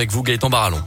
Avec vous, Gaëtan Barallon.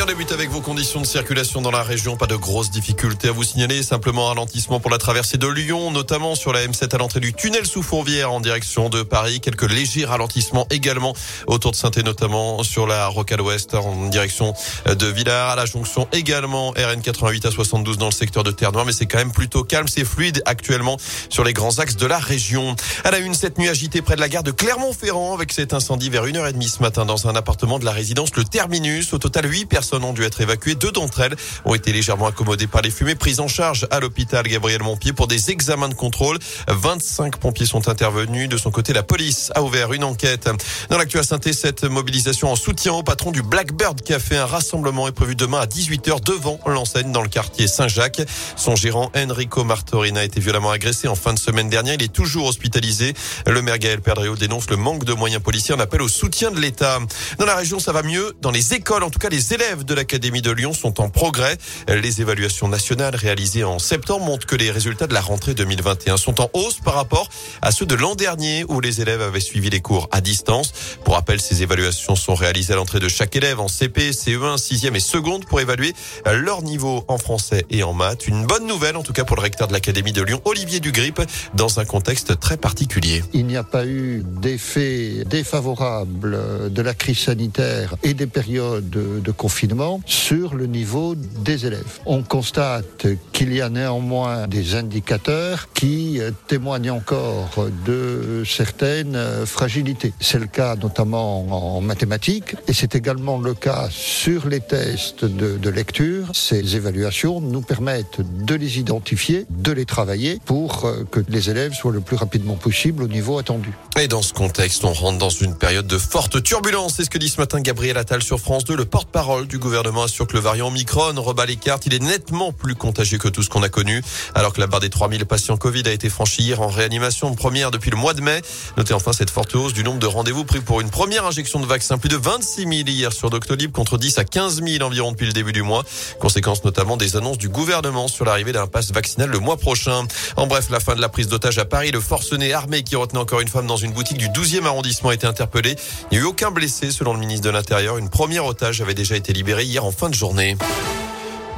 Et on débute avec vos conditions de circulation dans la région. Pas de grosses difficultés à vous signaler. Simplement un ralentissement pour la traversée de Lyon, notamment sur la M7 à l'entrée du tunnel sous Fourvière en direction de Paris. Quelques légers ralentissements également autour de saint notamment sur la rocade ouest en direction de Villars. À la jonction également RN 88 à 72 dans le secteur de Terre-Noire. Mais c'est quand même plutôt calme. C'est fluide actuellement sur les grands axes de la région. À la une, cette nuit agitée près de la gare de Clermont-Ferrand avec cet incendie vers 1h30 ce matin dans un appartement de la résidence Le Terminus. Au total, 8 personnes personnes ont dû être évacuées. Deux d'entre elles ont été légèrement accommodées par les fumées, prises en charge à l'hôpital Gabriel Montpied pour des examens de contrôle. 25 pompiers sont intervenus. De son côté, la police a ouvert une enquête. Dans l'actu à saint cette mobilisation en soutien au patron du Blackbird Café. Un rassemblement est prévu demain à 18h devant l'enseigne dans le quartier Saint-Jacques. Son gérant Enrico Martorina a été violemment agressé en fin de semaine dernière. Il est toujours hospitalisé. Le maire Gaël Perdriau dénonce le manque de moyens policiers en appel au soutien de l'État. Dans la région, ça va mieux. Dans les écoles, en tout cas, les élèves de l'Académie de Lyon sont en progrès. Les évaluations nationales réalisées en septembre montrent que les résultats de la rentrée 2021 sont en hausse par rapport à ceux de l'an dernier où les élèves avaient suivi les cours à distance. Pour rappel, ces évaluations sont réalisées à l'entrée de chaque élève en CP, CE1, 6e et seconde pour évaluer leur niveau en français et en maths. Une bonne nouvelle en tout cas pour le recteur de l'Académie de Lyon, Olivier Dugrip, dans un contexte très particulier. Il n'y a pas eu d'effet défavorable de la crise sanitaire et des périodes de confinement sur le niveau des élèves. On constate qu'il y a néanmoins des indicateurs qui euh, témoignent encore de certaines euh, fragilités. C'est le cas notamment en mathématiques et c'est également le cas sur les tests de, lecture. Ces évaluations nous permettent de les identifier, de les travailler pour euh, que les élèves soient le plus rapidement possible au niveau attendu. Et dans ce contexte, on rentre dans une période de forte turbulence. C'est ce que dit ce matin Gabriel Attal sur France 2, le porte-parole du gouvernement assure que le variant Omicron rebat les cartes. Il est nettement plus contagieux que tout ce qu'on a connu. Alors que la barre des 3000 patients Covid a été franchie hier en réanimation première depuis le mois de mai. Notez enfin cette forte hausse du nombre de rendez-vous pris pour une première injection de vaccin. Plus de 26 000 hier sur Doctolib contre 10 à 15 000 environ depuis le début du mois. Conséquence notamment des annonces du gouvernement sur l'arrivée d'un pass vaccinal le mois prochain. En bref, la fin de la prise d'otage à Paris. Le forcené armé qui retenait encore une femme dans une boutique du 12e arrondissement a été interpellé. Il n'y a eu aucun blessé selon le ministre de l'Intérieur. Une première otage avait déjà été libérée hier en fin de journée.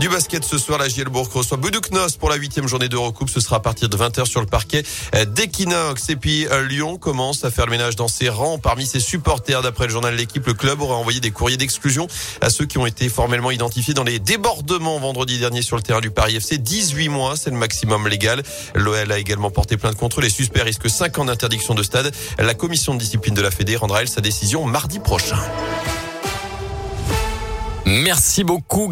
Du basket ce soir, la Gielbourg reçoit Buduknos pour la huitième journée d'Eurocoupe. Ce sera à partir de 20h sur le parquet d'Equinox. Et puis euh, Lyon commence à faire le ménage dans ses rangs. Parmi ses supporters, d'après le journal L'équipe, le club aura envoyé des courriers d'exclusion à ceux qui ont été formellement identifiés dans les débordements vendredi dernier sur le terrain du Paris FC. 18 mois, c'est le maximum légal. L'OL a également porté plainte contre. Les suspects risquent 5 ans d'interdiction de stade. La commission de discipline de la Fédé rendra elle sa décision mardi prochain. Merci beaucoup.